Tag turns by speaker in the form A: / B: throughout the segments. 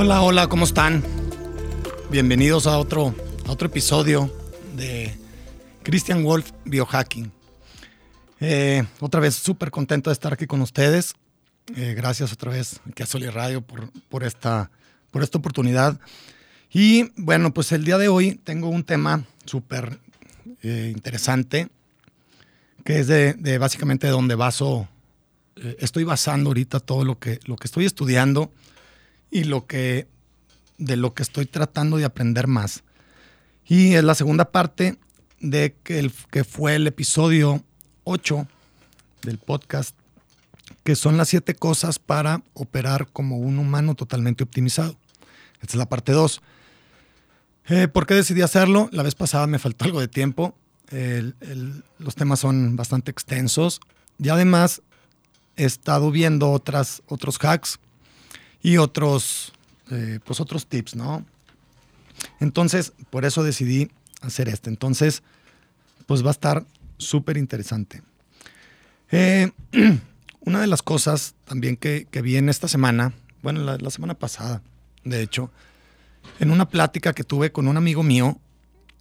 A: Hola, hola, ¿cómo están? Bienvenidos a otro, a otro episodio de Christian Wolf Biohacking. Eh, otra vez súper contento de estar aquí con ustedes. Eh, gracias otra vez aquí a Soli Radio por, por, esta, por esta oportunidad. Y bueno, pues el día de hoy tengo un tema súper eh, interesante, que es de, de, básicamente donde baso, estoy basando ahorita todo lo que, lo que estoy estudiando y lo que de lo que estoy tratando de aprender más. Y es la segunda parte de que, el, que fue el episodio 8 del podcast, que son las siete cosas para operar como un humano totalmente optimizado. Esta es la parte 2. Eh, ¿Por qué decidí hacerlo? La vez pasada me faltó algo de tiempo. El, el, los temas son bastante extensos y además he estado viendo otras, otros hacks y otros eh, pues otros tips, ¿no? Entonces, por eso decidí hacer este. Entonces, pues va a estar súper interesante. Eh, una de las cosas también que, que, vi en esta semana, bueno, la, semana pasada, de hecho, en una plática que tuve con un amigo mío,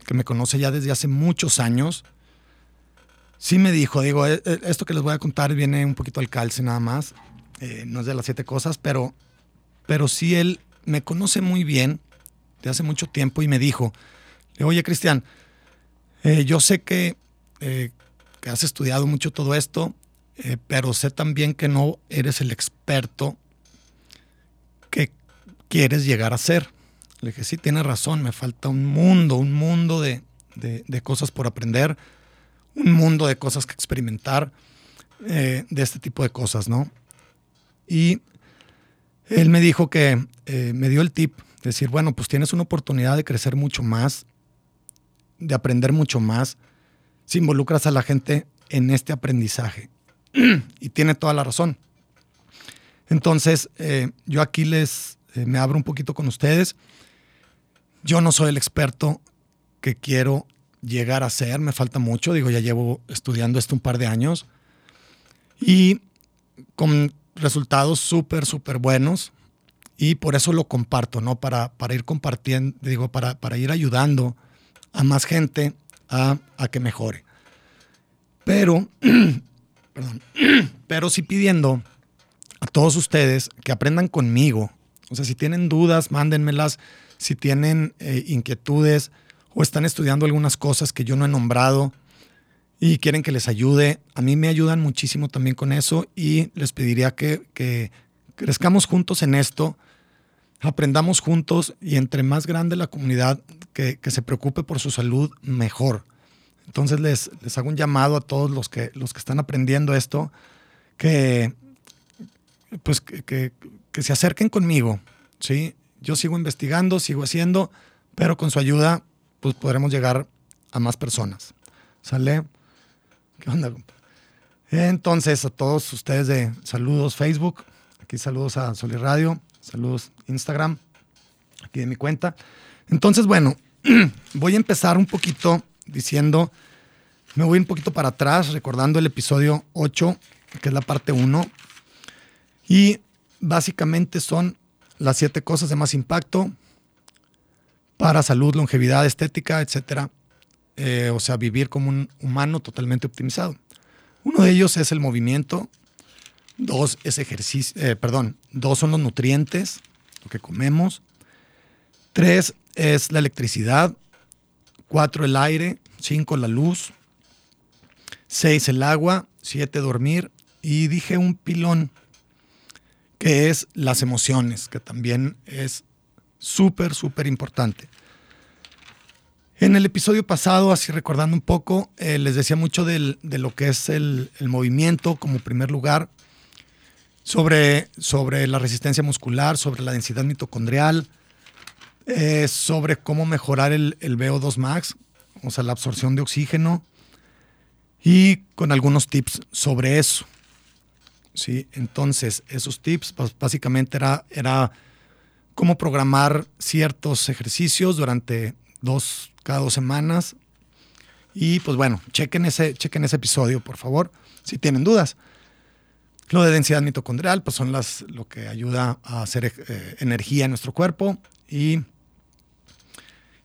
A: que me conoce ya desde hace muchos años, sí me dijo, digo, eh, esto que les voy a contar viene un poquito al calce nada más, eh, no es de las siete cosas, pero, pero sí él me conoce muy bien de hace mucho tiempo y me dijo, oye Cristian, eh, yo sé que, eh, que, has estudiado mucho todo esto, eh, pero sé también que no eres el experto que quieres llegar a ser. Le dije, sí, tienes razón, me falta un mundo, un mundo de, de, de cosas por aprender, un mundo de cosas que experimentar, de este tipo de cosas, ¿no? Y él me dijo que eh, me dio el tip, de decir, bueno, pues tienes una oportunidad de crecer mucho más, de aprender mucho más, si involucras a la gente en este aprendizaje. y tiene toda la razón. Entonces, eh, yo aquí les, eh, me abro un poquito con ustedes. Yo no soy el experto que quiero llegar a ser, me falta mucho, digo, ya llevo estudiando esto un par de años. Y con resultados súper, súper buenos y por eso lo comparto, ¿no? Para, para ir compartiendo, digo, para, para ir ayudando a más gente a, a que mejore. Pero, perdón, pero sí pidiendo a todos ustedes que aprendan conmigo. O sea, si tienen dudas, mándenmelas. Si tienen eh, inquietudes o están estudiando algunas cosas que yo no he nombrado, y quieren que les ayude, a mí me ayudan muchísimo también con eso y les pediría que, que crezcamos juntos en esto, aprendamos juntos y entre más grande la comunidad que, que, se preocupe por su salud, mejor. Entonces les, les hago un llamado a todos los que, los que están aprendiendo esto, que, pues, que, que, se acerquen conmigo. ¿sí? Yo sigo investigando, sigo haciendo, pero con su ayuda pues podremos llegar a más personas. ¿Sale? ¿Qué onda? Entonces, a todos ustedes de saludos Facebook, aquí saludos a Soli Radio, saludos Instagram, aquí de mi cuenta. Entonces, bueno, voy a empezar un poquito diciendo, me voy un poquito para atrás, recordando el episodio 8, que es la parte 1, y básicamente son las siete cosas de más impacto para salud, longevidad, estética, etcétera, eh, o sea, vivir como un humano totalmente optimizado. Uno de ellos es el movimiento, dos es ejercicio, eh, perdón, dos son los nutrientes, lo que comemos, tres es la electricidad, cuatro el aire, cinco la luz, seis el agua, siete dormir. Y dije un pilón que es las emociones, que también es súper, súper importante. En el episodio pasado, así recordando un poco, eh, les decía mucho de lo que es el, el, movimiento como primer lugar. sobre, sobre la resistencia muscular, sobre la densidad mitocondrial, eh, sobre cómo mejorar el, el VO2 max, o sea, la absorción de oxígeno, y con algunos tips sobre eso. ¿sí? Entonces, esos tips pues, básicamente era, era cómo programar ciertos ejercicios durante dos, cada dos semanas. Y pues bueno, chequen ese, chequen ese episodio, por favor, si tienen dudas. Lo de densidad mitocondrial, pues son las, lo que ayuda a hacer eh, energía en nuestro cuerpo y,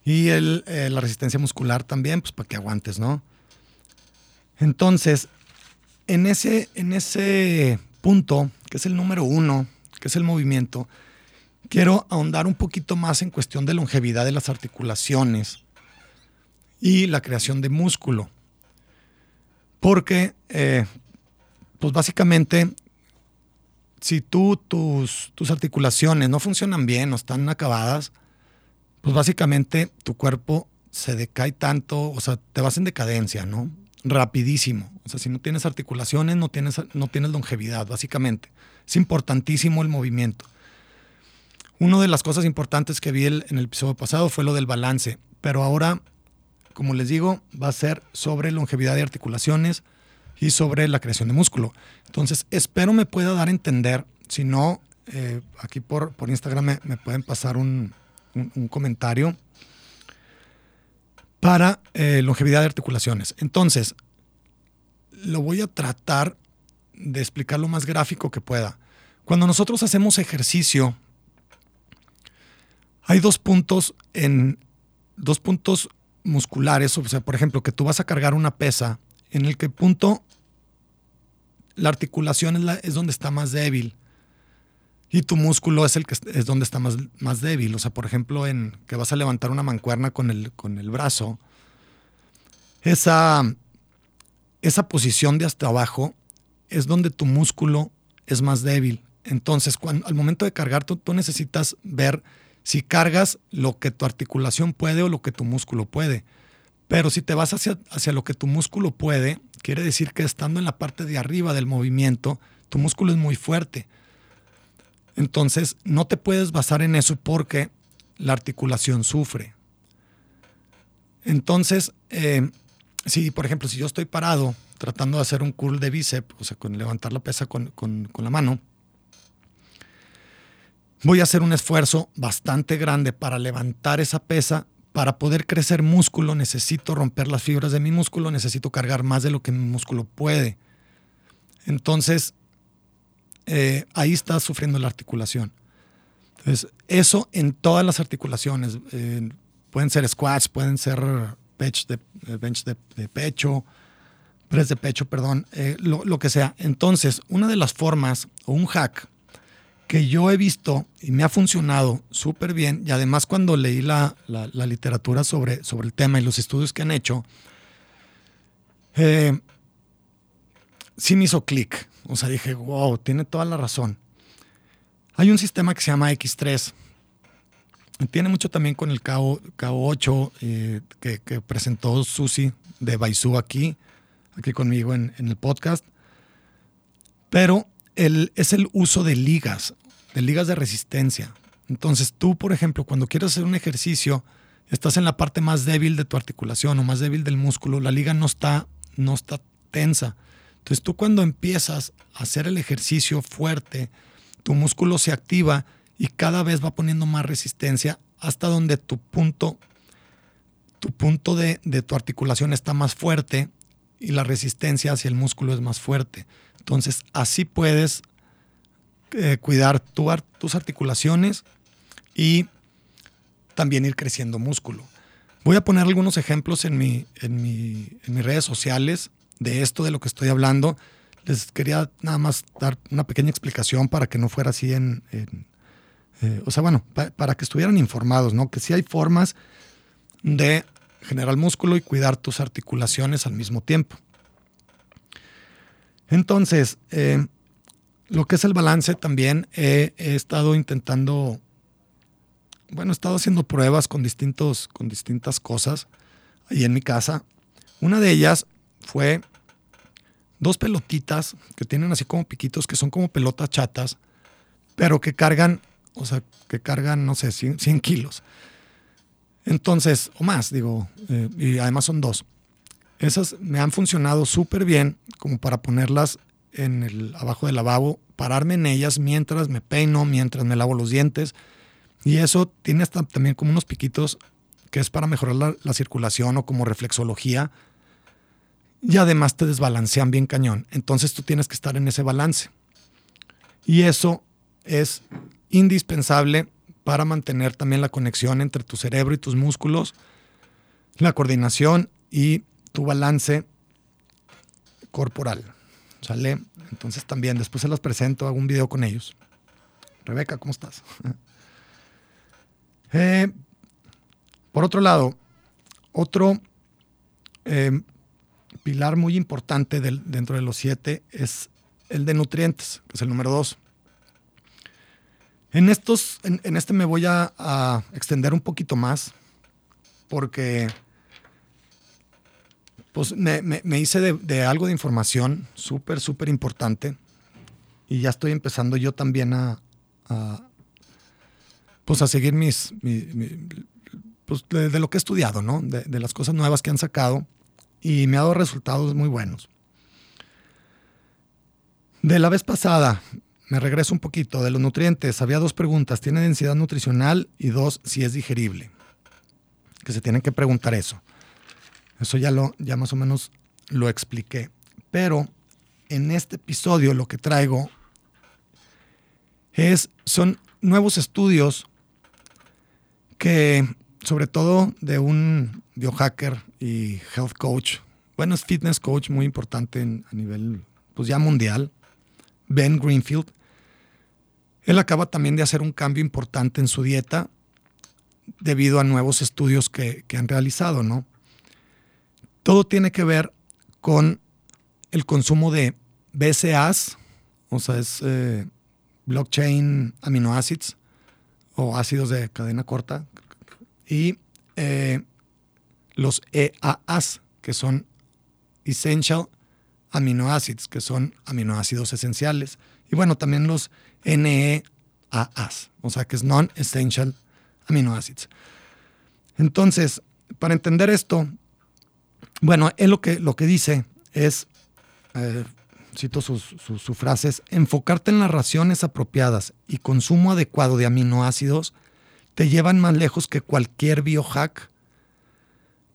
A: y el, eh, la resistencia muscular también, pues para que aguantes, ¿no? Entonces, en ese, en ese punto, que es el número uno, que es el movimiento, quiero ahondar un poquito más en cuestión de longevidad de las articulaciones y la creación de músculo. Porque, eh, pues básicamente, si tú, tus, tus articulaciones no funcionan bien, no están acabadas, pues básicamente tu cuerpo se decae tanto, o sea, te vas en decadencia, ¿no? Rapidísimo. O sea, si no tienes articulaciones, no tienes, no tienes longevidad, básicamente. Es importantísimo el movimiento. Una de las cosas importantes que vi en el episodio pasado fue lo del balance, pero ahora, como les digo, va a ser sobre longevidad de articulaciones, y sobre la creación de músculo. Entonces, espero me pueda dar a entender. Si no, eh, aquí por, por Instagram me, pueden pasar un, comentario para eh, longevidad de articulaciones. Entonces, lo voy a tratar de explicar lo más gráfico que pueda. Cuando nosotros hacemos ejercicio, hay dos puntos en dos puntos musculares, o sea, por ejemplo, que tú vas a cargar una pesa, en el que punto la articulación es, donde está más débil y tu músculo es el que es donde está más, más débil. O sea, por ejemplo, en que vas a levantar una mancuerna con el, con el brazo, esa, esa posición de hasta abajo es donde tu músculo es más débil. Entonces, cuando, al momento de cargar, tú necesitas ver si cargas lo que tu articulación puede o lo que tu músculo puede. Pero si te vas hacia, hacia lo que tu músculo puede, quiere decir que estando en la parte de arriba del movimiento, tu músculo es muy fuerte. Entonces, no te puedes basar en eso porque la articulación sufre. Entonces, eh, si, por ejemplo, si yo estoy parado tratando de hacer un curl de bíceps, o sea, con levantar la pesa con, con la mano, voy a hacer un esfuerzo bastante grande para levantar esa pesa para poder crecer músculo necesito romper las fibras de mi músculo, necesito cargar más de lo que mi músculo puede. Entonces, eh, ahí está sufriendo la articulación. Entonces, eso en todas las articulaciones. Eh, pueden ser squats, pueden ser bench de, eh, pecho, press de pecho, perdón, lo, lo que sea. Entonces, una de las formas o un hack que yo he visto y me ha funcionado súper bien, y además cuando leí la, literatura sobre, sobre el tema y los estudios que han hecho, eh, sí me hizo clic. O sea, dije, wow, tiene toda la razón. Hay un sistema que se llama X3. Tiene mucho también con el KO, 8 eh, que, presentó Susi de Baizú aquí, aquí conmigo en, en el podcast. Pero el, es el uso de ligas de ligas de resistencia. Entonces tú, por ejemplo, cuando quieres hacer un ejercicio, estás en la parte más débil de tu articulación o más débil del músculo, la liga no está, no está tensa. Entonces tú cuando empiezas a hacer el ejercicio fuerte, tu músculo se activa y cada vez va poniendo más resistencia hasta donde tu punto, tu punto de, de tu articulación está más fuerte y la resistencia hacia el músculo es más fuerte. Entonces así puedes eh, cuidar tus articulaciones y también ir creciendo músculo. Voy a poner algunos ejemplos en, mi, en, mis redes sociales de esto de lo que estoy hablando. Les quería nada más dar una pequeña explicación para que no fuera así en... Eh, o sea, bueno, para que estuvieran informados, ¿no? Que sí hay formas de generar músculo y cuidar tus articulaciones al mismo tiempo. Entonces, eh, lo que es el balance también he, estado intentando, bueno, he estado haciendo pruebas con, distintos, con distintas cosas ahí en mi casa. Una de ellas fue dos pelotitas que tienen así como piquitos, que son como pelotas chatas, pero que cargan, o sea, que cargan, no sé, 100, kilos. Entonces, o más, digo, eh, y además son dos. Esas me han funcionado súper bien como para ponerlas en el abajo del lavabo, pararme en ellas mientras me peino, mientras me lavo los dientes. Y eso tiene hasta también como unos piquitos que es para mejorar la, la circulación o como reflexología y además te desbalancean bien cañón. Entonces tú tienes que estar en ese balance. Y eso es indispensable para mantener también la conexión entre tu cerebro y tus músculos, la coordinación y tu balance corporal. ¿Sale? Entonces también después se las presento, hago un video con ellos. Rebeca, ¿cómo estás? Eh, por otro lado, otro eh, pilar muy importante dentro de los siete es el de nutrientes, que es el número dos. En, estos, en, este me voy a, extender un poquito más porque pues me, hice de, algo de información súper, súper importante y ya estoy empezando yo también a, pues a seguir mis, pues de, lo que he estudiado, ¿no? De, de, las cosas nuevas que han sacado y me ha dado resultados muy buenos. De la vez pasada, me regreso un poquito, de los nutrientes, había dos preguntas, ¿tiene densidad nutricional? Y dos, si es digerible. Que se tienen que preguntar eso. Eso ya, lo, ya más o menos lo expliqué. Pero en este episodio lo que traigo es, son nuevos estudios que sobre todo de un biohacker y health coach. Bueno, es fitness coach muy importante a nivel, pues ya mundial. Ben Greenfield. Él acaba también de hacer un cambio importante en su dieta debido a nuevos estudios que, han realizado, ¿no? Todo tiene que ver con el consumo de BCAAs, o sea, es eh, blockchain aminoácidos o ácidos de cadena corta, y eh, los EAAs, que son Essential Amino Acids, que son aminoácidos esenciales. Y bueno, también los NEAAs, o sea, que es Non-Essential Amino Acids. Entonces, para entender esto, bueno, él lo que, lo que dice es, eh, cito sus, sus frases, enfocarte en las raciones apropiadas y consumo adecuado de aminoácidos te llevan más lejos que cualquier biohack,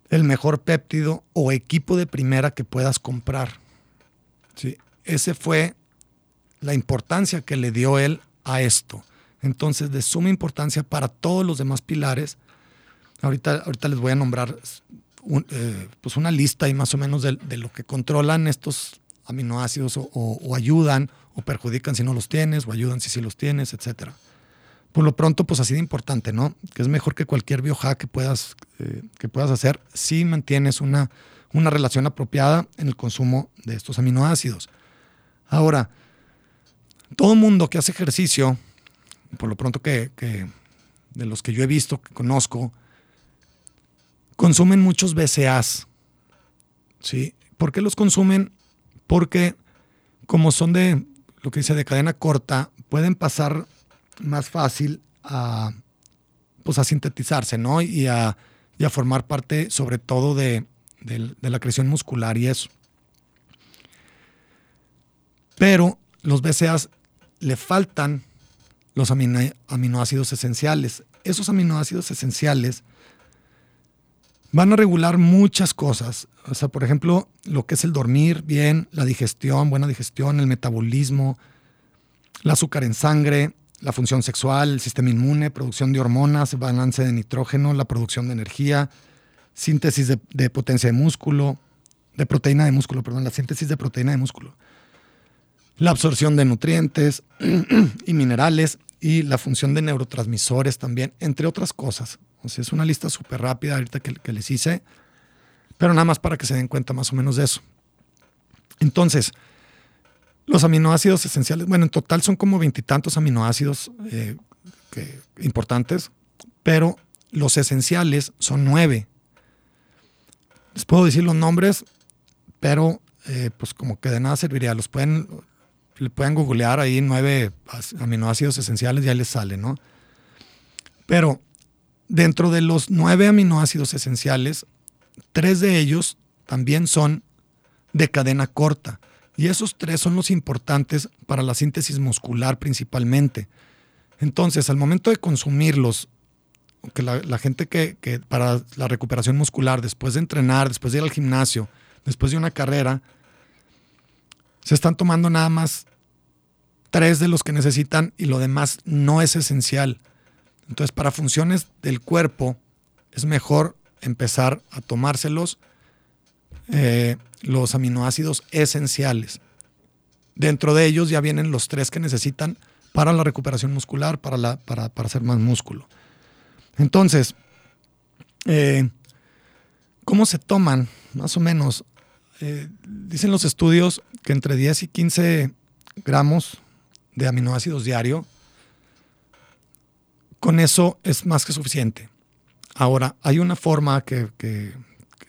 A: el mejor péptido o equipo de primera que puedas comprar. ¿Sí? Ese fue la importancia que le dio él a esto. Entonces, de suma importancia para todos los demás pilares. Ahorita, ahorita les voy a nombrar eh, pues una lista y más o menos de, lo que controlan estos aminoácidos o, ayudan o perjudican si no los tienes o ayudan si sí los tienes, etcétera por lo pronto, pues así de importante, ¿no? Que es mejor que cualquier biohack que puedas, eh, que puedas hacer si mantienes una, una relación apropiada en el consumo de estos aminoácidos. Ahora, todo mundo que hace ejercicio, por lo pronto que, de los que yo he visto, que conozco, consumen muchos BCAAs. ¿sí? ¿Por qué los consumen? Porque como son de lo que dice de cadena corta, pueden pasar más fácil a, pues a sintetizarse, ¿no? Y a, formar parte sobre todo de, la creación muscular y eso. Pero los BCAAs le faltan los aminoácidos esenciales. Esos aminoácidos esenciales van a regular muchas cosas. O sea, por ejemplo, lo que es el dormir bien, la digestión, buena digestión, el metabolismo, el azúcar en sangre, la función sexual, el sistema inmune, producción de hormonas, balance de nitrógeno, la producción de energía, síntesis de, potencia de músculo, de proteína de músculo, perdón, la síntesis de proteína de músculo, la absorción de nutrientes y minerales y la función de neurotransmisores también, entre otras cosas. Es una lista súper rápida ahorita que, que les hice, pero nada más para que se den cuenta más o menos de eso. Entonces, los aminoácidos esenciales, bueno, en total son como veintitantos aminoácidos eh, importantes, pero los esenciales son nueve. Les puedo decir los nombres, pero eh, pues como que de nada serviría. Los pueden, le pueden googlear ahí nueve aminoácidos esenciales y ahí les sale, ¿no? Pero dentro de los nueve aminoácidos esenciales, tres de ellos también son de cadena corta. Y esos tres son los importantes para la síntesis muscular principalmente. Entonces, al momento de consumirlos, que la, gente que, que, para la recuperación muscular, después de entrenar, después de ir al gimnasio, después de una carrera, se están tomando nada más tres de los que necesitan y lo demás no es esencial. Entonces, para funciones del cuerpo, es mejor empezar a tomárselos eh, los aminoácidos esenciales. Dentro de ellos ya vienen los tres que necesitan para la recuperación muscular, para, la, para, hacer más músculo. Entonces, eh, ¿cómo se toman? Más o menos, eh, dicen los estudios que entre 10 y 15 gramos de aminoácidos diario, con eso es más que suficiente. Ahora, hay una forma que,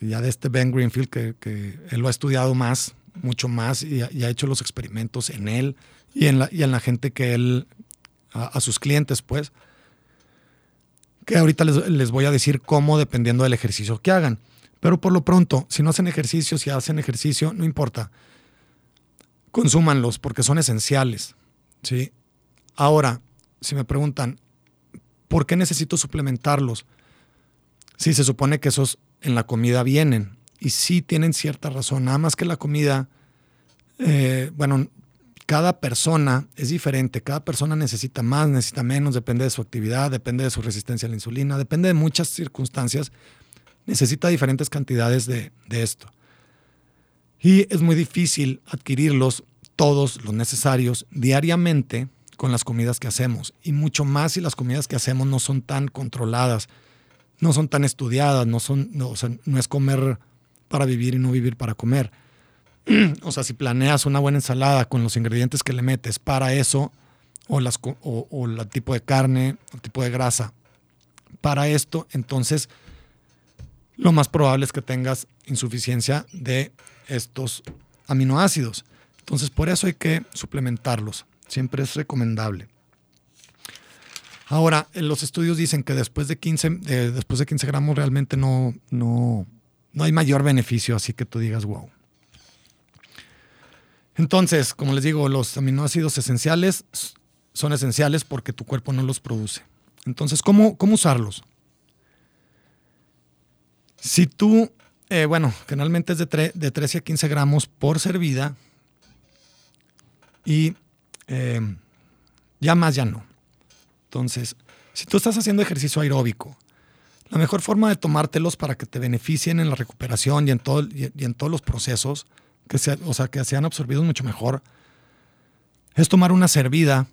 A: ya de este Ben Greenfield, que, él lo ha estudiado más, mucho más, y, ha hecho los experimentos en él y en la, gente que él, a, sus clientes, pues, que ahorita les, voy a decir cómo dependiendo del ejercicio que hagan. Pero por lo pronto, si no hacen ejercicio, si hacen ejercicio, no importa. Consúmanlos porque son esenciales. ¿sí? Ahora, si me preguntan, ¿por qué necesito suplementarlos? Sí, se supone que esos en la comida vienen. Y sí tienen cierta razón. Nada más que la comida, eh, bueno, cada persona es diferente. Cada persona necesita más, necesita menos, depende de su actividad, depende de su resistencia a la insulina, depende de muchas circunstancias. Necesita diferentes cantidades de, de esto. Y es muy difícil adquirirlos todos los necesarios diariamente con las comidas que hacemos. Y mucho más si las comidas que hacemos no son tan controladas no son tan estudiadas, no, son, no, es comer para vivir y no vivir para comer. o sea, si planeas una buena ensalada con los ingredientes que le metes para eso, o, las, o, el tipo de carne, el tipo de grasa, para esto, entonces lo más probable es que tengas insuficiencia de estos aminoácidos. Entonces, por eso hay que suplementarlos. Siempre es recomendable. Ahora, los estudios dicen que después de 15, después de 15 gramos realmente no, no, no hay mayor beneficio, así que tú digas, wow. Entonces, como les digo, los aminoácidos esenciales son esenciales porque tu cuerpo no los produce. Entonces, ¿cómo, cómo usarlos? Si tú, eh, bueno, generalmente es de, de 13 a 15 gramos por servida y eh, ya más ya no. Entonces, si tú estás haciendo ejercicio aeróbico, la mejor forma de tomártelos para que te beneficien en la recuperación y en, todo, y, en todos los procesos, que o sea, que sean absorbidos mucho mejor, es tomar una servida,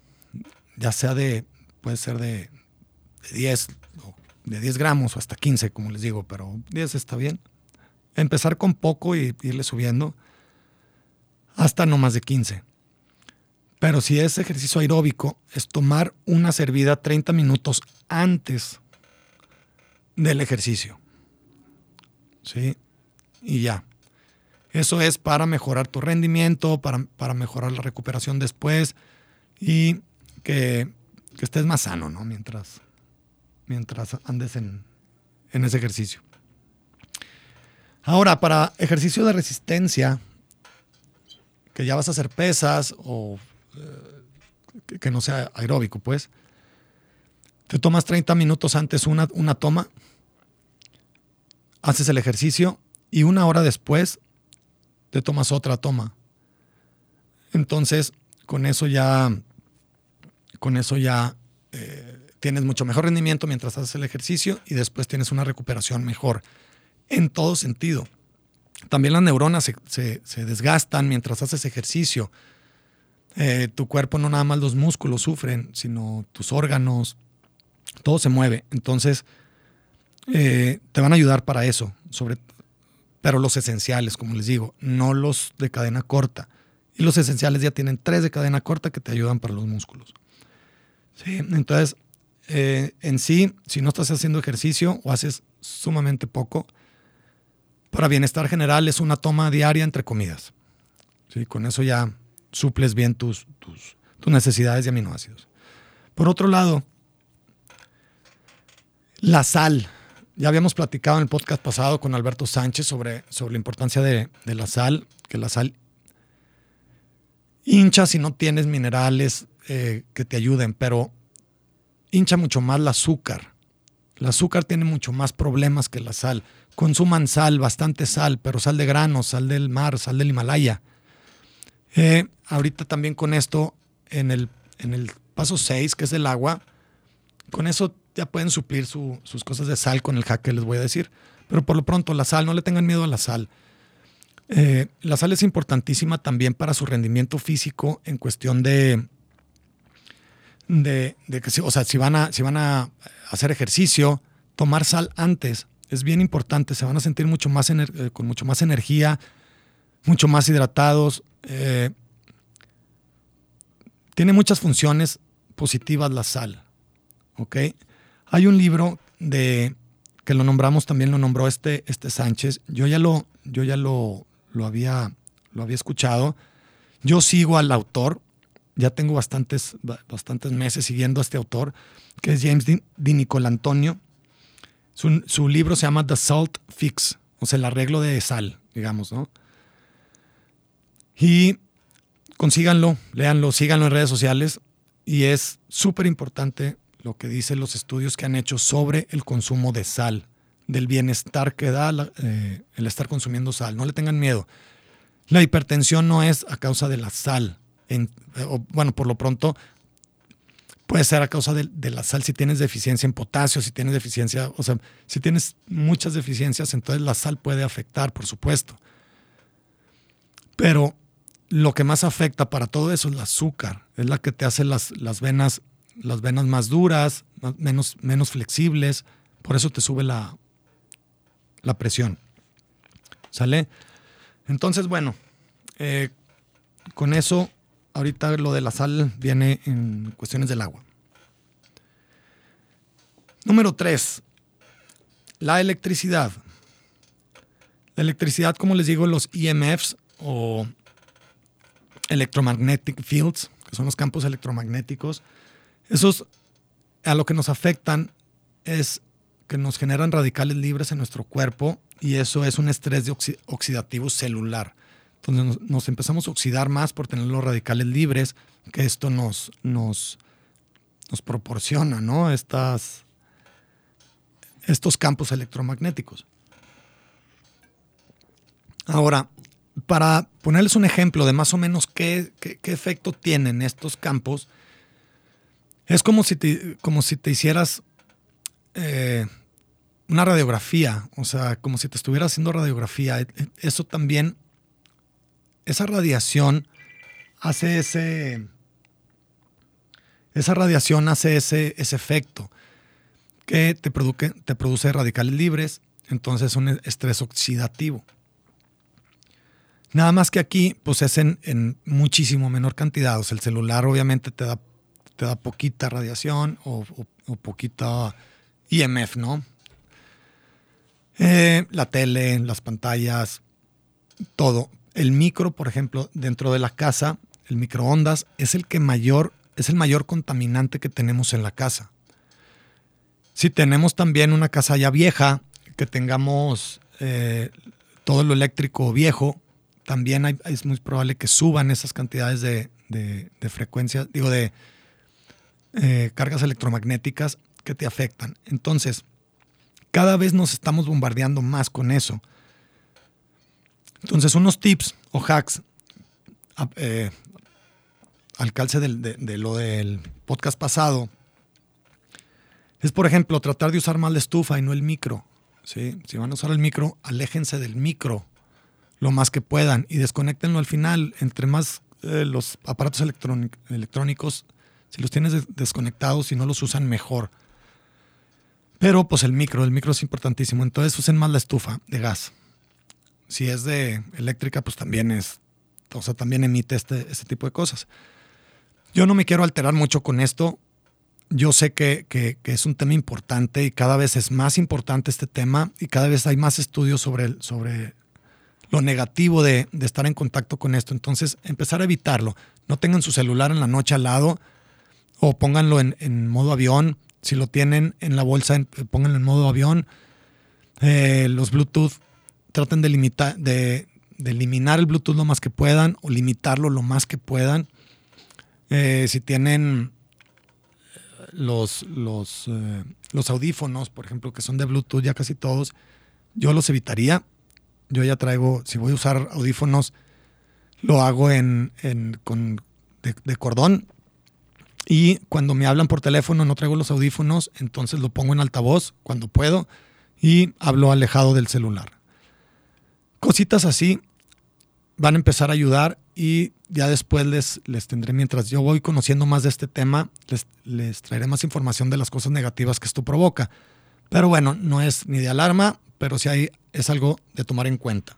A: ya sea de, puede ser de, 10, de 10 gramos o hasta 15, como les digo, pero 10 está bien. Empezar con poco y irle subiendo hasta no más de 15. Pero si es ejercicio aeróbico, es tomar una servida 30 minutos antes del ejercicio. ¿Sí? Y ya. Eso es para mejorar tu rendimiento, para, mejorar la recuperación después y que, estés más sano, ¿no? Mientras, mientras andes en, en ese ejercicio. Ahora, para ejercicio de resistencia, que ya vas a hacer pesas o que no sea aeróbico, pues. Te tomas 30 minutos antes una, una toma, haces el ejercicio y una hora después te tomas otra toma. Entonces, con eso ya, con eso ya eh, tienes mucho mejor rendimiento mientras haces el ejercicio y después tienes una recuperación mejor en todo sentido. También las neuronas se, se desgastan mientras haces ejercicio. Eh, tu cuerpo no nada más los músculos sufren, sino tus órganos, todo se mueve. Entonces, eh, te van a ayudar para eso, sobre, pero los esenciales, como les digo, no los de cadena corta. Y los esenciales ya tienen tres de cadena corta que te ayudan para los músculos. Sí, entonces, eh, en sí, si no estás haciendo ejercicio o haces sumamente poco, para bienestar general es una toma diaria entre comidas. ¿sí? Con eso ya suples bien tus, tus, tus necesidades de aminoácidos. Por otro lado, la sal. Ya habíamos platicado en el podcast pasado con Alberto Sánchez sobre, sobre la importancia de, de la sal, que la sal hincha si no tienes minerales eh, que te ayuden, pero hincha mucho más el azúcar. El azúcar tiene mucho más problemas que la sal. Consuman sal, bastante sal, pero sal de grano, sal del mar, sal del Himalaya. Eh, ahorita también con esto, en el, en el paso 6, que es el agua, con eso ya pueden suplir sus cosas de sal con el hack que les voy a decir. Pero por lo pronto, la sal, no le tengan miedo a la sal. Eh, la sal es importantísima también para su rendimiento físico en cuestión de, de, que, o sea, si van, a, si van a hacer ejercicio, tomar sal antes es bien importante. Se van a sentir mucho más eh, con mucho más energía, mucho más hidratados. Eh, tiene muchas funciones positivas la sal. ¿ok? Hay un libro de que lo nombramos también lo nombró este, este Sánchez. Yo ya lo, yo ya lo, lo había, lo había escuchado. Yo sigo al autor, ya tengo bastantes, bastantes meses siguiendo a este autor, que es James Di, Nicol Antonio. Su, su, libro se llama The Salt Fix, o sea, el arreglo de sal, digamos, ¿no? Y consíganlo, léanlo, síganlo en redes sociales. Y es súper importante lo que dicen los estudios que han hecho sobre el consumo de sal del bienestar que da eh, el estar consumiendo sal. No le tengan miedo. La hipertensión no es a causa de la sal. En, bueno, por lo pronto puede ser a causa de, de, la sal si tienes deficiencia en potasio, si tienes deficiencia, o sea, si tienes muchas deficiencias, entonces la sal puede afectar, por supuesto. Pero lo que más afecta para todo eso es el azúcar. Es la que te hace las, las venas, las venas más duras, menos, menos flexibles. Por eso te sube la, la presión. ¿Sale? Entonces, bueno, eh, con eso, ahorita lo de la sal viene en cuestiones del agua. Número tres, la electricidad. La electricidad, como les digo, los EMFs o electromagnetic fields, que son los campos electromagnéticos, esos a lo que nos afectan es que nos generan radicales libres en nuestro cuerpo y eso es un estrés oxidativo celular. Entonces nos, empezamos a oxidar más por tener los radicales libres que esto nos, nos, nos proporciona, ¿no? Estas, estos campos electromagnéticos. Ahora, para ponerles un ejemplo de más o menos qué, efecto tienen estos campos, es como si te, como si te hicieras eh, una radiografía, o sea, como si te estuviera haciendo radiografía. E, e, eso también, esa radiación hace ese, esa radiación hace ese, ese efecto que te, produce, te produce radicales libres, entonces un estrés oxidativo. Nada más que aquí, pues es en, muchísimo menor cantidad. O sea, el celular obviamente te da, te da poquita radiación o, poquita IMF, ¿no? Eh, la tele, las pantallas, todo. El micro, por ejemplo, dentro de la casa, el microondas es el que mayor, es el mayor contaminante que tenemos en la casa. Si tenemos también una casa ya vieja, que tengamos eh, todo lo eléctrico viejo, también es muy probable que suban esas cantidades de, frecuencia, digo, de eh, cargas electromagnéticas que te afectan. Entonces, cada vez nos estamos bombardeando más con eso. Entonces, unos tips o hacks eh, al calce de, lo del podcast pasado es, por ejemplo, tratar de usar más la estufa y no el micro. Si van a usar el micro, aléjense del micro lo más que puedan y desconectenlo al final. Entre más eh, los aparatos electrónicos, si los tienes desconectados y no los usan, mejor. Pero pues el micro, el micro es importantísimo. Entonces usen más la estufa de gas. Si es de eléctrica, pues también es, o sea, también emite este, este tipo de cosas. Yo no me quiero alterar mucho con esto. Yo sé que, es un tema importante y cada vez es más importante este tema y cada vez hay más estudios sobre, sobre lo negativo de, estar en contacto con esto. Entonces, empezar a evitarlo. No tengan su celular en la noche al lado o pónganlo en, modo avión. Si lo tienen en la bolsa, pónganlo en modo avión. Eh, los Bluetooth, traten de, limitar, de, eliminar el Bluetooth lo más que puedan o limitarlo lo más que puedan. Eh, si tienen los, los, eh, los audífonos, por ejemplo, que son de Bluetooth, ya casi todos, yo los evitaría. Yo ya traigo, si voy a usar audífonos, lo hago en, con, de, cordón. Y cuando me hablan por teléfono no traigo los audífonos, entonces lo pongo en altavoz cuando puedo y hablo alejado del celular. Cositas así van a empezar a ayudar y ya después les, les tendré, mientras yo voy conociendo más de este tema, les, les traeré más información de las cosas negativas que esto provoca. Pero bueno, no es ni de alarma, pero sí hay, es algo de tomar en cuenta.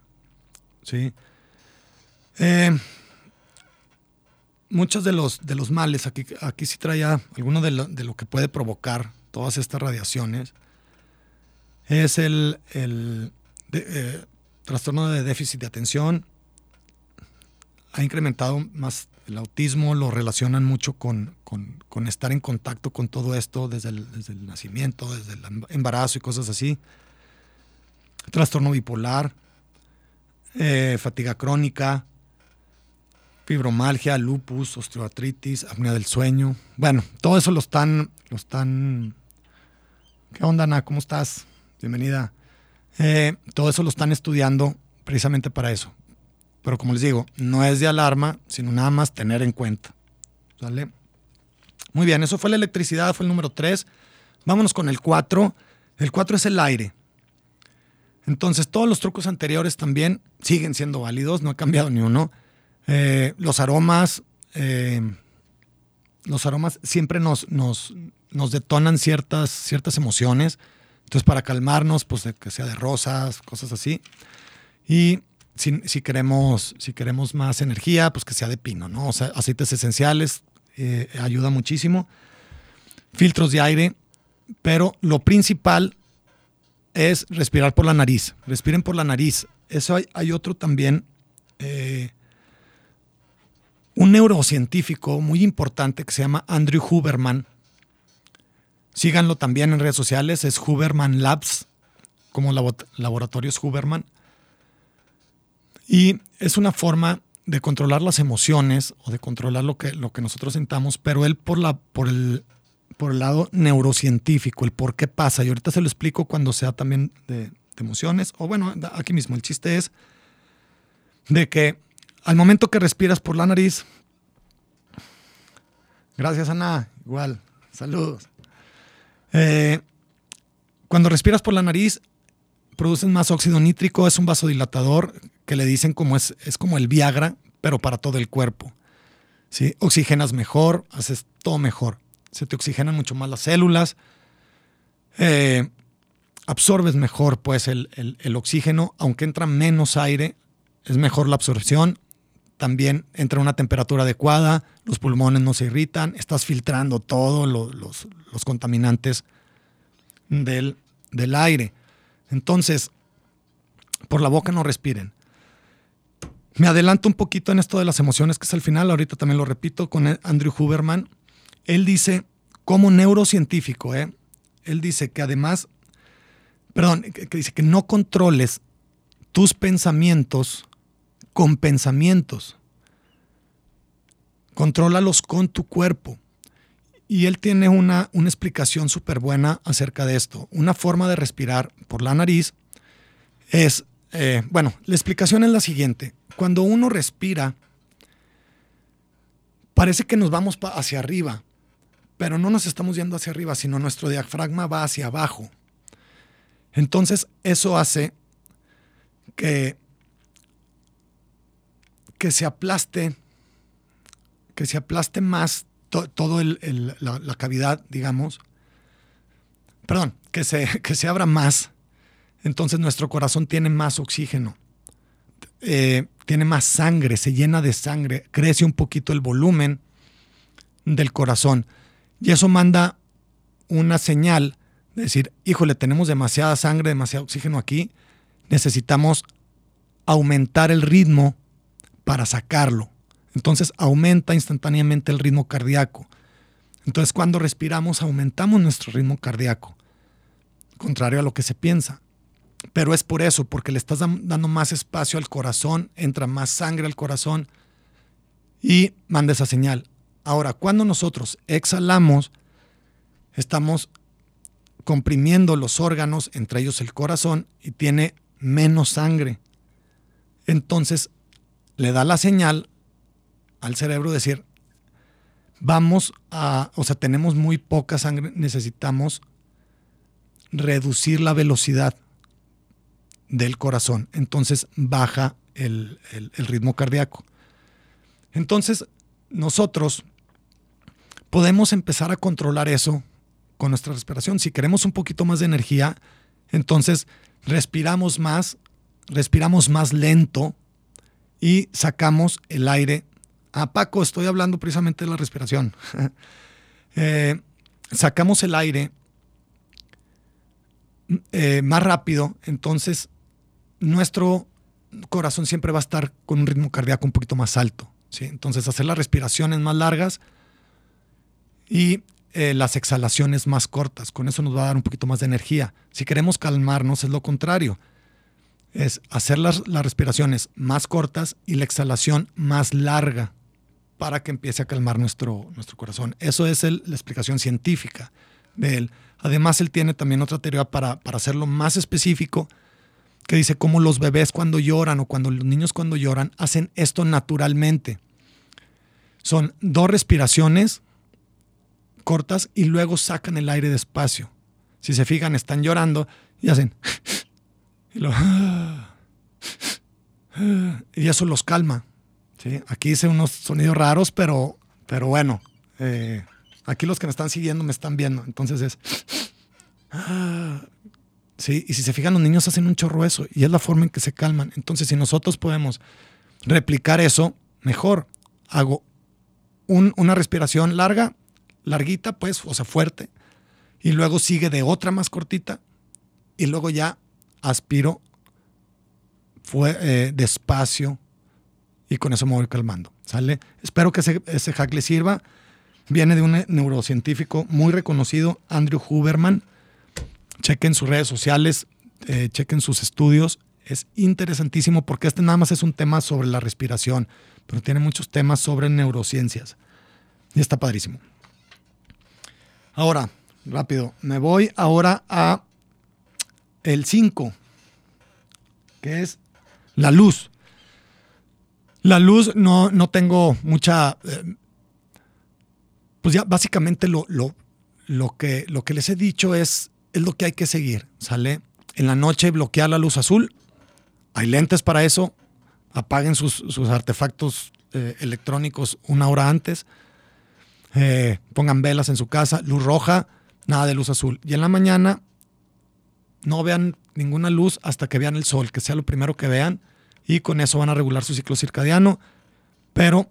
A: ¿sí? Eh, muchos de los, de los males, aquí, aquí sí traía alguno de lo, que puede provocar todas estas radiaciones, es el, el eh, trastorno de déficit de atención, ha incrementado más el autismo, lo relacionan mucho con, estar en contacto con todo esto desde el, desde el, nacimiento, desde el embarazo y cosas así. Trastorno bipolar, eh, fatiga crónica, fibromalgia, lupus, osteoartritis, apnea del sueño. Bueno, todo eso lo están, lo están. ¿Qué onda, Ana? ¿Cómo estás? Bienvenida. Eh, todo eso lo están estudiando precisamente para eso, pero como les digo, no es de alarma, sino nada más tener en cuenta. ¿Sale? Muy bien, eso fue la electricidad, fue el número 3. Vámonos con el 4. El 4 es el aire. Entonces, todos los trucos anteriores también siguen siendo válidos, no ha cambiado ni uno. Eh, los aromas, eh, los aromas siempre nos, nos, nos, detonan ciertas, ciertas emociones. Entonces, para calmarnos, pues que sea de rosas, cosas así. Y si, queremos, si queremos más energía, pues que sea de pino, ¿no? O sea, aceites esenciales eh, ayuda muchísimo. Filtros de aire, pero lo principal es respirar por la nariz. Respiren por la nariz. Eso hay, otro también, eh, un neurocientífico muy importante que se llama Andrew Huberman. Síganlo también en redes sociales, es Huberman Labs, como laboratorios Huberman. Y es una forma de controlar las emociones o de controlar lo que, lo que nosotros sentamos, pero él por, la, por, el, por el lado neurocientífico, el por qué pasa. Y ahorita se lo explico cuando sea también de, emociones. O bueno, aquí mismo, el chiste es de que al momento que respiras por la nariz, gracias Ana, igual, saludos. Eh, cuando respiras por la nariz, produces más óxido nítrico, es un vasodilatador que le dicen como es, es como el Viagra, pero para todo el cuerpo. ¿sí? Oxigenas mejor, haces todo mejor. Se te oxigenan mucho más las células. Eh, absorbes mejor pues el, oxígeno, aunque entra menos aire, es mejor la absorción. También entra una temperatura adecuada, los pulmones no se irritan, estás filtrando todos los, contaminantes del, del aire. Entonces, por la boca no respiren. Me adelanto un poquito en esto de las emociones, que es al final, ahorita también lo repito con Andrew Huberman. Él dice, como neurocientífico, ¿eh? él dice que además, perdón, que, dice que no controles tus pensamientos con pensamientos. Contrólalos con tu cuerpo. Y él tiene una, una explicación súper buena acerca de esto. Una forma de respirar por la nariz es, eh, bueno, la explicación es la siguiente cuando uno respira, parece que nos vamos hacia arriba, pero no nos estamos yendo hacia arriba, sino nuestro diafragma va hacia abajo. Entonces, eso hace que, que se aplaste, que se aplaste más todo la, cavidad, digamos. Perdón, que se, que se abra más. Entonces nuestro corazón tiene más oxígeno. Eh, tiene más sangre, se llena de sangre, crece un poquito el volumen del corazón. Y eso manda una señal de decir, híjole, tenemos demasiada sangre, demasiado oxígeno aquí, necesitamos aumentar el ritmo para sacarlo. Entonces aumenta instantáneamente el ritmo cardíaco. Entonces cuando respiramos aumentamos nuestro ritmo cardíaco, contrario a lo que se piensa. Pero es por eso, porque le estás dando más espacio al corazón, entra más sangre al corazón y manda esa señal. Ahora, cuando nosotros exhalamos, estamos comprimiendo los órganos, entre ellos el corazón, y tiene menos sangre. Entonces, le da la señal al cerebro decir, vamos a, o sea, tenemos muy poca sangre, necesitamos reducir la velocidad del corazón. Entonces baja el, ritmo cardíaco. Entonces, nosotros podemos empezar a controlar eso con nuestra respiración. Si queremos un poquito más de energía, entonces respiramos más, respiramos más lento y sacamos el aire. Ah, Paco, estoy hablando precisamente de la respiración. Eh, sacamos el aire eh, más rápido, entonces nuestro corazón siempre va a estar con un ritmo cardíaco un poquito más alto. ¿sí? Entonces hacer las respiraciones más largas y eh, las exhalaciones más cortas. Con eso nos va a dar un poquito más de energía. Si queremos calmarnos es lo contrario es hacer las, respiraciones más cortas y la exhalación más larga para que empiece a calmar nuestro, nuestro corazón. Eso es la explicación científica de él. Además, él tiene también otra teoría para, para hacerlo más específico, que dice cómo los bebés cuando lloran o cuando los niños cuando lloran hacen esto naturalmente. Son dos respiraciones cortas y luego sacan el aire despacio. Si se fijan, están llorando y hacen Y, eso los calma. ¿sí? Aquí hice unos sonidos raros, pero, pero bueno, eh, aquí los que me están siguiendo me están viendo. Entonces es... Sí, y si se fijan, los niños hacen un chorro eso y es la forma en que se calman. Entonces, si nosotros podemos replicar eso, mejor. Hago una respiración larga, larguita, pues, o sea, fuerte, y luego sigue de otra más cortita, y luego ya aspiro fue, eh, despacio y con eso me voy calmando. ¿Sale? Espero que ese, hack le sirva. Viene de un neurocientífico muy reconocido, Andrew Huberman. Chequen sus redes sociales, eh, chequen sus estudios. Es interesantísimo porque este nada más es un tema sobre la respiración, pero tiene muchos temas sobre neurociencias. Y está padrísimo. Ahora, rápido, me voy ahora a el 5, que es la luz. La luz no, no tengo mucha... Eh, pues ya básicamente lo, lo, lo, que, lo que les he dicho es, es lo que hay que seguir, ¿sale? En la noche bloquear la luz azul. Hay lentes para eso. Apaguen sus, artefactos eh, electrónicos una hora antes. Eh, pongan velas en su casa. Luz roja, nada de luz azul. Y en la mañana no vean ninguna luz hasta que vean el sol, que sea lo primero que vean y con eso van a regular su ciclo circadiano, pero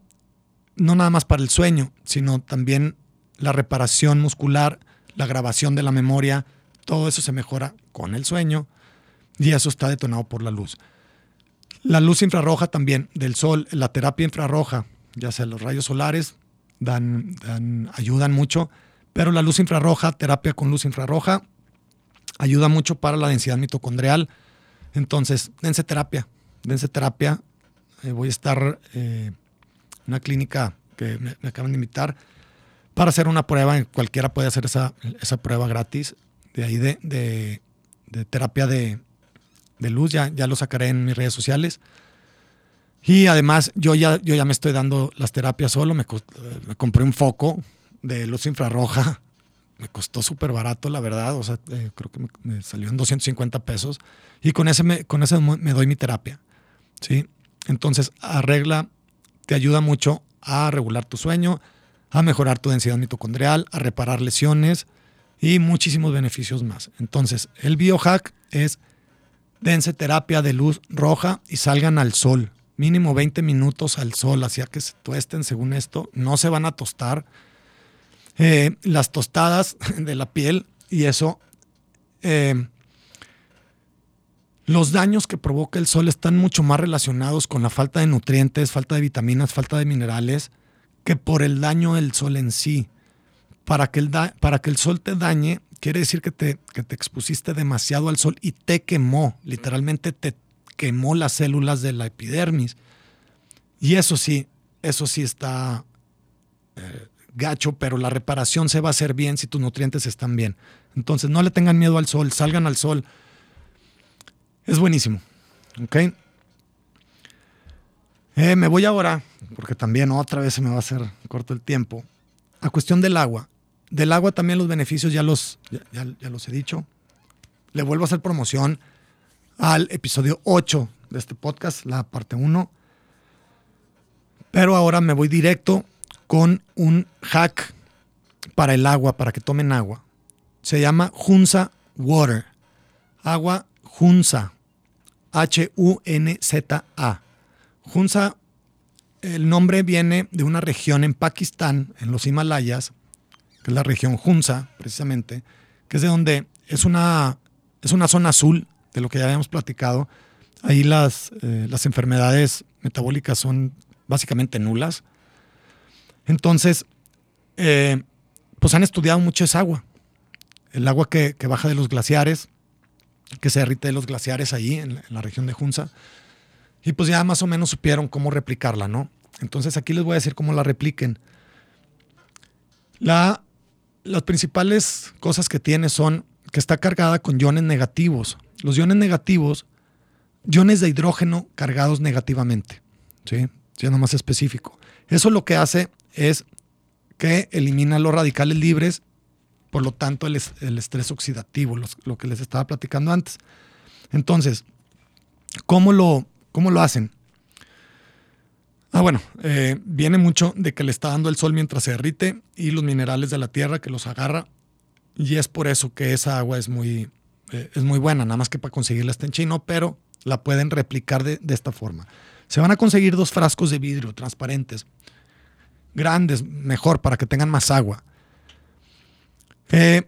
A: no nada más para el sueño, sino también la reparación muscular, la grabación de la memoria, todo eso se mejora con el sueño y eso está detonado por la luz. La luz infrarroja también del sol, la terapia infrarroja, ya sea los rayos solares, dan, ayudan mucho, pero la luz infrarroja, terapia con luz infrarroja, ayuda mucho para la densidad mitocondrial. Entonces, dense terapia, dense terapia. Eh, voy a estar eh, en una clínica que me, acaban de invitar para hacer una prueba. Cualquiera puede hacer esa, esa prueba gratis. De ahí de, de, terapia de, de, luz, ya, ya lo sacaré en mis redes sociales. Y además, yo ya, yo ya me estoy dando las terapias solo. Me, me compré un foco de luz infrarroja me costó súper barato, la verdad. O sea, eh, creo que me, salió en 250 pesos. Y con ese, me, con ese me doy mi terapia. ¿sí? Entonces, arregla, te ayuda mucho a regular tu sueño, a mejorar tu densidad mitocondrial, a reparar lesiones y muchísimos beneficios más. Entonces, el biohack es dense terapia de luz roja y salgan al sol. Mínimo 20 minutos al sol, hacia que se tuesten según esto. No se van a tostar eh, las tostadas de la piel y eso eh, los daños que provoca el sol están mucho más relacionados con la falta de nutrientes, falta de vitaminas, falta de minerales, que por el daño del sol en sí. Para que el, para que el sol te dañe, quiere decir que te, que te expusiste demasiado al sol y te quemó, literalmente te quemó las células de la epidermis. Y eso sí, eso sí está eh, gacho, pero la reparación se va a hacer bien si tus nutrientes están bien. Entonces no le tengan miedo al sol, salgan al sol. Es buenísimo. ¿Ok? Eh, me voy ahora, porque también otra vez se me va a hacer corto el tiempo, a cuestión del agua. Del agua también los beneficios ya los, ya, los he dicho. Le vuelvo a hacer promoción al episodio 8 de este podcast, la parte 1. Pero ahora me voy directo con un hack para el agua, para que tomen agua. Se llama Hunza Water. Agua Hunza. H-U-N-Z-A. Hunza, el nombre viene de una región en Pakistán, en los Himalayas, que es la región Hunza, precisamente, que es de donde es una, es una zona azul, de lo que ya habíamos platicado. Ahí las, eh, las enfermedades metabólicas son básicamente nulas. Entonces, eh, pues han estudiado mucho esa agua. El agua que, baja de los glaciares, que se derrite de los glaciares ahí en, la región de Hunza. Y pues ya más o menos supieron cómo replicarla, ¿no? Entonces aquí les voy a decir cómo la repliquen. La, las principales cosas que tiene son que está cargada con iones negativos. Los iones negativos, iones de hidrógeno cargados negativamente, ¿sí? Siendo más específico. Eso lo que hace es que elimina los radicales libres por lo tanto el, estrés oxidativo, lo que les estaba platicando antes. Entonces, ¿cómo lo, cómo lo hacen? Ah, bueno, eh, viene mucho de que le está dando el sol mientras se derrite y los minerales de la tierra que los agarra. Y es por eso que esa agua es muy, eh, es muy buena, nada más que para conseguirla está en chino, pero la pueden replicar de, esta forma. Se van a conseguir dos frascos de vidrio transparentes, grandes, mejor, para que tengan más agua. Eh,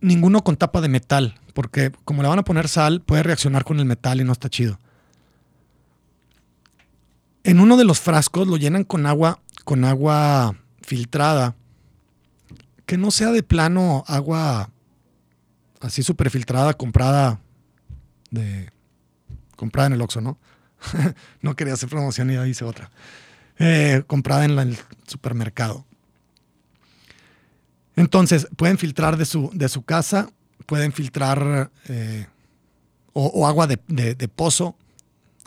A: ninguno con tapa de metal, porque como le van a poner sal, puede reaccionar con el metal y no está chido. En uno de los frascos lo llenan con agua, con agua filtrada, que no sea de plano agua así súper filtrada, comprada de comprada en el Oxxo, ¿no? no quería hacer promoción y ya hice otra. Eh, comprada en el supermercado. Entonces, pueden filtrar de su, de su casa, pueden filtrar eh, o, agua de, pozo.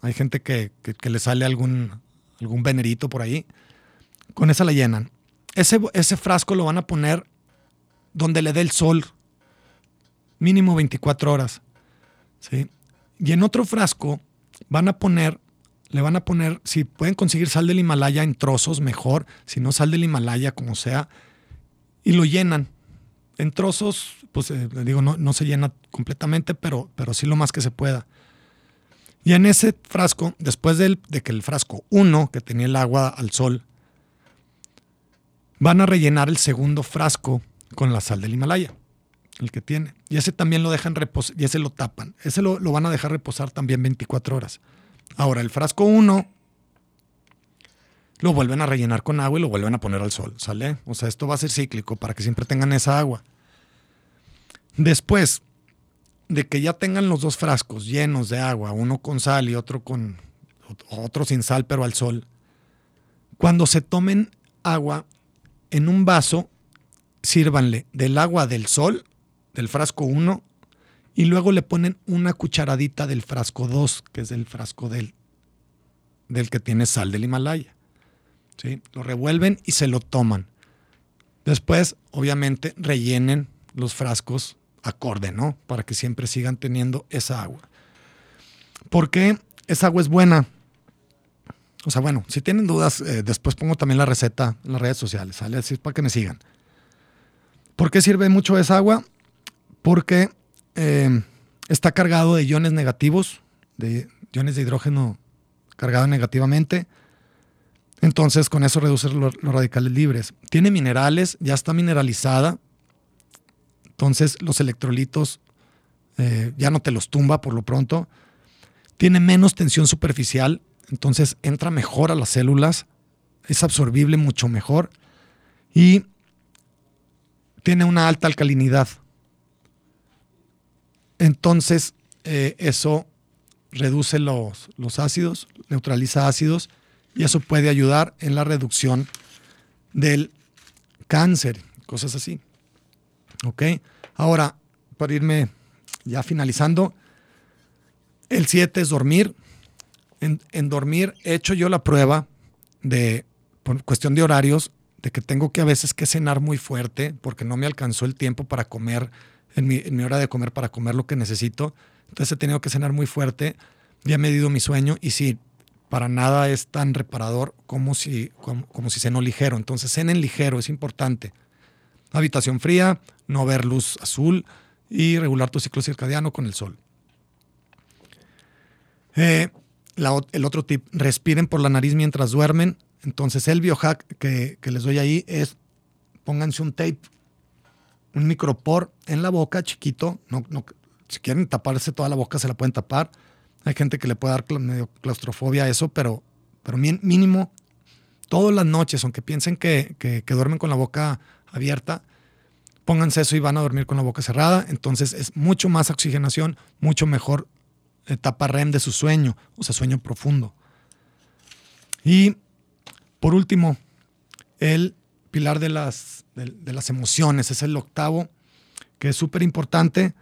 A: Hay gente que, le sale algún, algún venerito por ahí. Con esa la llenan. Ese, ese frasco lo van a poner donde le dé el sol, mínimo 24 horas. ¿sí? Y en otro frasco van a poner, le van a poner, si pueden conseguir sal del Himalaya en trozos, mejor. Si no, sal del Himalaya, como sea y lo llenan. En trozos, pues eh, digo, no, no, se llena completamente, pero, pero sí lo más que se pueda. Y en ese frasco, después de que el frasco 1, que tenía el agua al sol, van a rellenar el segundo frasco con la sal del Himalaya, el que tiene. Y ese también lo dejan reposar, y ese lo tapan. Ese lo, lo van a dejar reposar también 24 horas. Ahora, el frasco 1 lo vuelven a rellenar con agua y lo vuelven a poner al sol, ¿sale? O sea, esto va a ser cíclico para que siempre tengan esa agua. Después de que ya tengan los dos frascos llenos de agua, uno con sal y otro con otro sin sal pero al sol, cuando se tomen agua en un vaso, sírvanle del agua del sol, del frasco 1, y luego le ponen una cucharadita del frasco 2, que es el frasco del, del que tiene sal del Himalaya. Lo revuelven y se lo toman. Después, obviamente, rellenen los frascos acorde, ¿no? Para que siempre sigan teniendo esa agua. ¿Por qué esa agua es buena? O sea, bueno, si tienen dudas, eh, después pongo también la receta en las redes sociales, ¿sale? Así es para que me sigan. ¿Por qué sirve mucho esa agua? Porque eh, está cargado de iones negativos, de iones de hidrógeno cargado negativamente entonces, con eso reduce los, radicales libres. Tiene minerales, ya está mineralizada. Entonces, los electrolitos eh, ya no te los tumba por lo pronto. Tiene menos tensión superficial, entonces entra mejor a las células, es absorbible mucho mejor y tiene una alta alcalinidad. Entonces, eh, eso reduce los, los ácidos, neutraliza ácidos y eso puede ayudar en la reducción del cáncer, cosas así. ¿Ok? Ahora, para irme ya finalizando, el 7 es dormir. En, dormir he hecho yo la prueba de, por cuestión de horarios, de que tengo que a veces que cenar muy fuerte porque no me alcanzó el tiempo para comer, en mi, hora de comer, para comer lo que necesito. Entonces he tenido que cenar muy fuerte, ya he medido mi sueño y sí, para nada es tan reparador como si, como, si ceno ligero. Entonces cenen ligero, es importante. Habitación fría, no ver luz azul y regular tu ciclo circadiano con el sol. Eh, el otro tip, respiren por la nariz mientras duermen. Entonces el biohack que les doy ahí es pónganse un tape, un micropor en la boca chiquito, no, no, si quieren taparse toda la boca, se la pueden tapar. Hay gente que le puede dar medio claustrofobia a eso, pero, pero mínimo, todas las noches, aunque piensen que, que, que, duermen con la boca abierta, pónganse eso y van a dormir con la boca cerrada. Entonces es mucho más oxigenación, mucho mejor etapa REM de su sueño, o sea, sueño profundo. Y por último, el pilar de las, de, de las emociones es el octavo, que es súper importante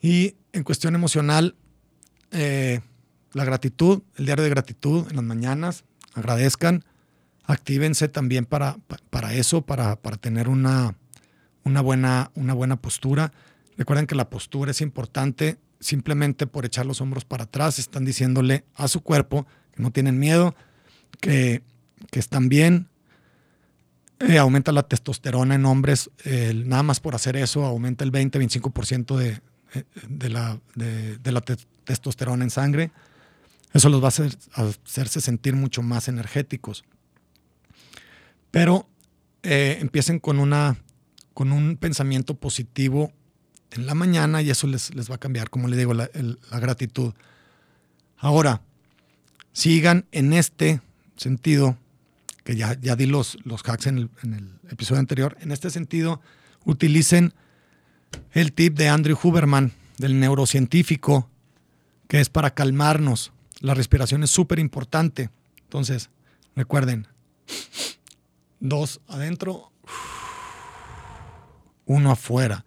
A: y en cuestión emocional, eh, la gratitud, el diario de gratitud en las mañanas, agradezcan, actívense también para, para eso, para, para tener una, una, buena, una buena postura. Recuerden que la postura es importante, simplemente por echar los hombros para atrás, están diciéndole a su cuerpo que no tienen miedo, que, que están bien. Eh, aumenta la testosterona en hombres, eh, nada más por hacer eso, aumenta el 20-25% de, de la, de, la te testosterona en sangre. Eso los va a, hacer, a hacerse sentir mucho más energéticos. Pero eh, empiecen con, una, con un pensamiento positivo en la mañana y eso les, les va a cambiar, como le digo, la, el, la gratitud. Ahora, sigan en este sentido, que ya, ya di los, los hacks en el, episodio anterior, en este sentido, utilicen el tip de Andrew Huberman, del neurocientífico, que es para calmarnos. La respiración es súper importante. Entonces, recuerden, dos adentro, uno afuera.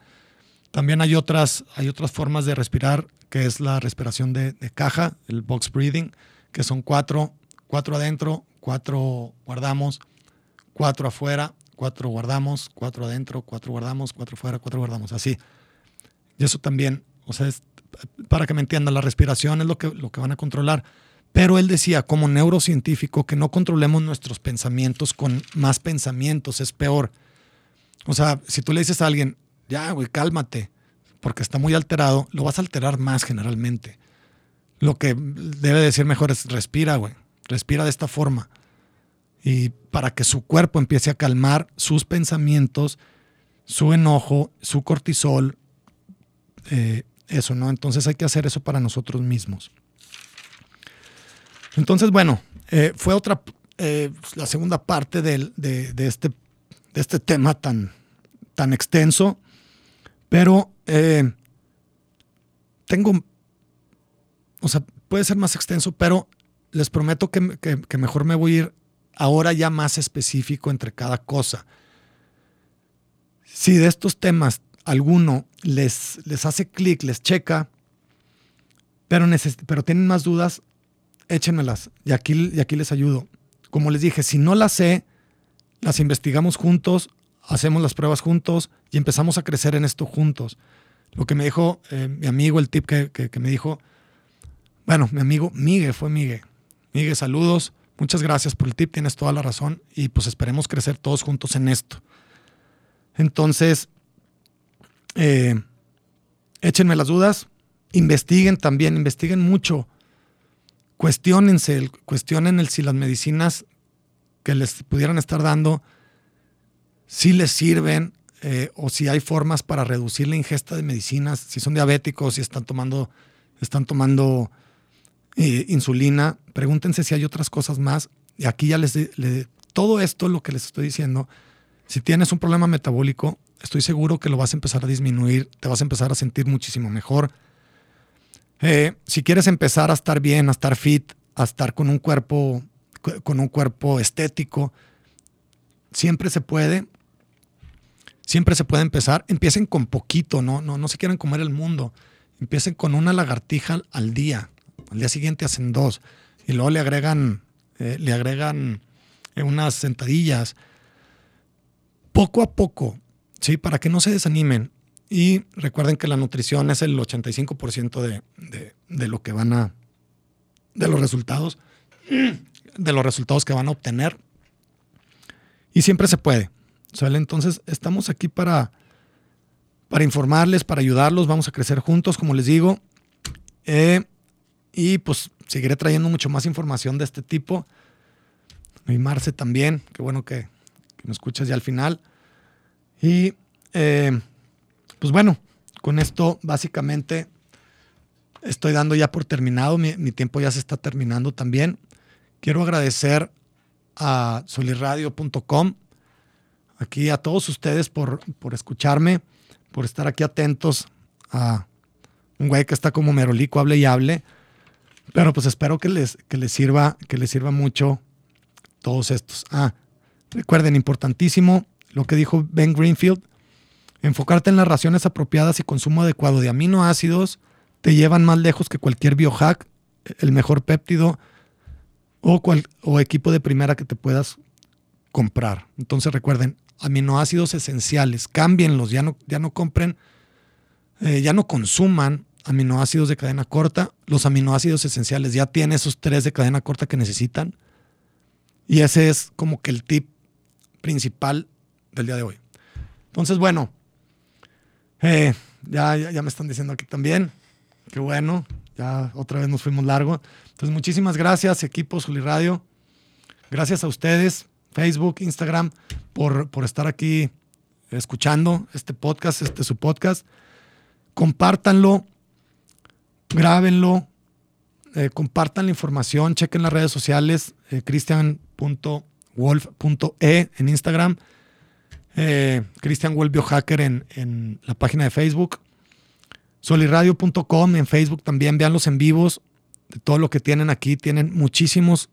A: También hay otras, hay otras formas de respirar, que es la respiración de, de caja, el box breathing, que son cuatro, cuatro adentro, cuatro guardamos, cuatro afuera, cuatro guardamos, cuatro adentro, cuatro guardamos, cuatro fuera, cuatro guardamos, así. Y eso también, o sea, para que me entiendan, la respiración es lo que, lo que van a controlar. Pero él decía, como neurocientífico, que no controlemos nuestros pensamientos con más pensamientos, es peor. O sea, si tú le dices a alguien, ya, güey, cálmate, porque está muy alterado, lo vas a alterar más generalmente. Lo que debe decir mejor es respira, güey, respira de esta forma y para que su cuerpo empiece a calmar sus pensamientos, su enojo, su cortisol, eh, eso, ¿no? Entonces hay que hacer eso para nosotros mismos. Entonces, bueno, eh, fue otra, eh, la segunda parte de, de, este, de este tema tan, tan extenso, pero tengo, o sea, puede ser más extenso, pero les prometo que, que, mejor me voy a ir ahora ya más específico entre cada cosa. Si de estos temas alguno les, les hace clic, les checa, pero, pero tienen más dudas, échenmelas y aquí, y aquí les ayudo. Como les dije, si no las sé, las investigamos juntos, hacemos las pruebas juntos y empezamos a crecer en esto juntos. Lo que me dijo eh, mi amigo, el tip que, que, que, me dijo, bueno, mi amigo Miguel, fue Miguel. Miguel, saludos. Muchas gracias por el tip, tienes toda la razón y pues esperemos crecer todos juntos en esto. Entonces, eh, échenme las dudas, investiguen también, investiguen mucho, cuestionense, cuestionen el si las medicinas que les pudieran estar dando, si les sirven, eh, o si hay formas para reducir la ingesta de medicinas, si son diabéticos, si están tomando, están tomando eh, insulina, pregúntense si hay otras cosas más. Y aquí ya les, todo esto, lo que les estoy diciendo, si tienes un problema metabólico, estoy seguro que lo vas a empezar a disminuir, te vas a empezar a sentir muchísimo mejor. Eh, si quieres empezar a estar bien, a estar fit, a estar con un cuerpo, con un cuerpo estético, siempre se puede siempre se puede empezar. Empiecen con poquito, ¿no? No, no se quieran comer el mundo. Empiecen con una lagartija al día. Al día siguiente hacen dos. Y luego le agregan, eh, le agregan eh, unas sentadillas. Poco a poco, ¿sí? Para que no se desanimen. Y recuerden que la nutrición es el 85% de, de, de lo que van a. de los resultados. De los resultados que van a obtener. Y siempre se puede. Entonces, estamos aquí para, para informarles, para ayudarlos, vamos a crecer juntos, como les digo. Eh, y pues seguiré trayendo mucho más información de este tipo. Y Marce también, qué bueno que, me escuchas ya al final. Y eh, pues bueno, con esto básicamente estoy dando ya por terminado, mi, tiempo ya se está terminando también. Quiero agradecer a solirradio.com aquí a todos ustedes por, por escucharme, por estar aquí atentos a un güey que está como merolico, hable y hable. Pero pues espero que les, que les sirva, que les sirva mucho todos estos. Ah, recuerden, importantísimo lo que dijo Ben Greenfield. Enfocarte en las raciones apropiadas y consumo adecuado de aminoácidos te llevan más lejos que cualquier biohack, el mejor péptido o, equipo de primera que te puedas comprar. Entonces recuerden, aminoácidos esenciales, cámbienlos, ya no, ya no compren, eh, ya no consuman aminoácidos de cadena corta, los aminoácidos esenciales ya tienen esos tres de cadena corta que necesitan. Y ese es como que el tip principal del día de hoy. Entonces, bueno, eh, ya, ya, me están diciendo aquí también. Qué bueno, ya otra vez nos fuimos largo. Entonces, muchísimas gracias, equipo Radio. Gracias a ustedes Facebook, Instagram, por, por estar aquí escuchando este podcast, este su podcast. Compártanlo, grábenlo, eh, compartan la información, chequen las redes sociales, eh, cristian.wolf.e en Instagram, eh, Cristian Wolf en, en la página de Facebook, soliradio.com en Facebook también, vean los en vivos de todo lo que tienen aquí, tienen muchísimos,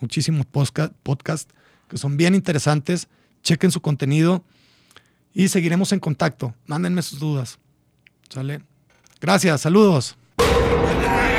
A: muchísimos podcasts que son bien interesantes. Chequen su contenido y seguiremos en contacto. Mándenme sus dudas. Gracias, saludos.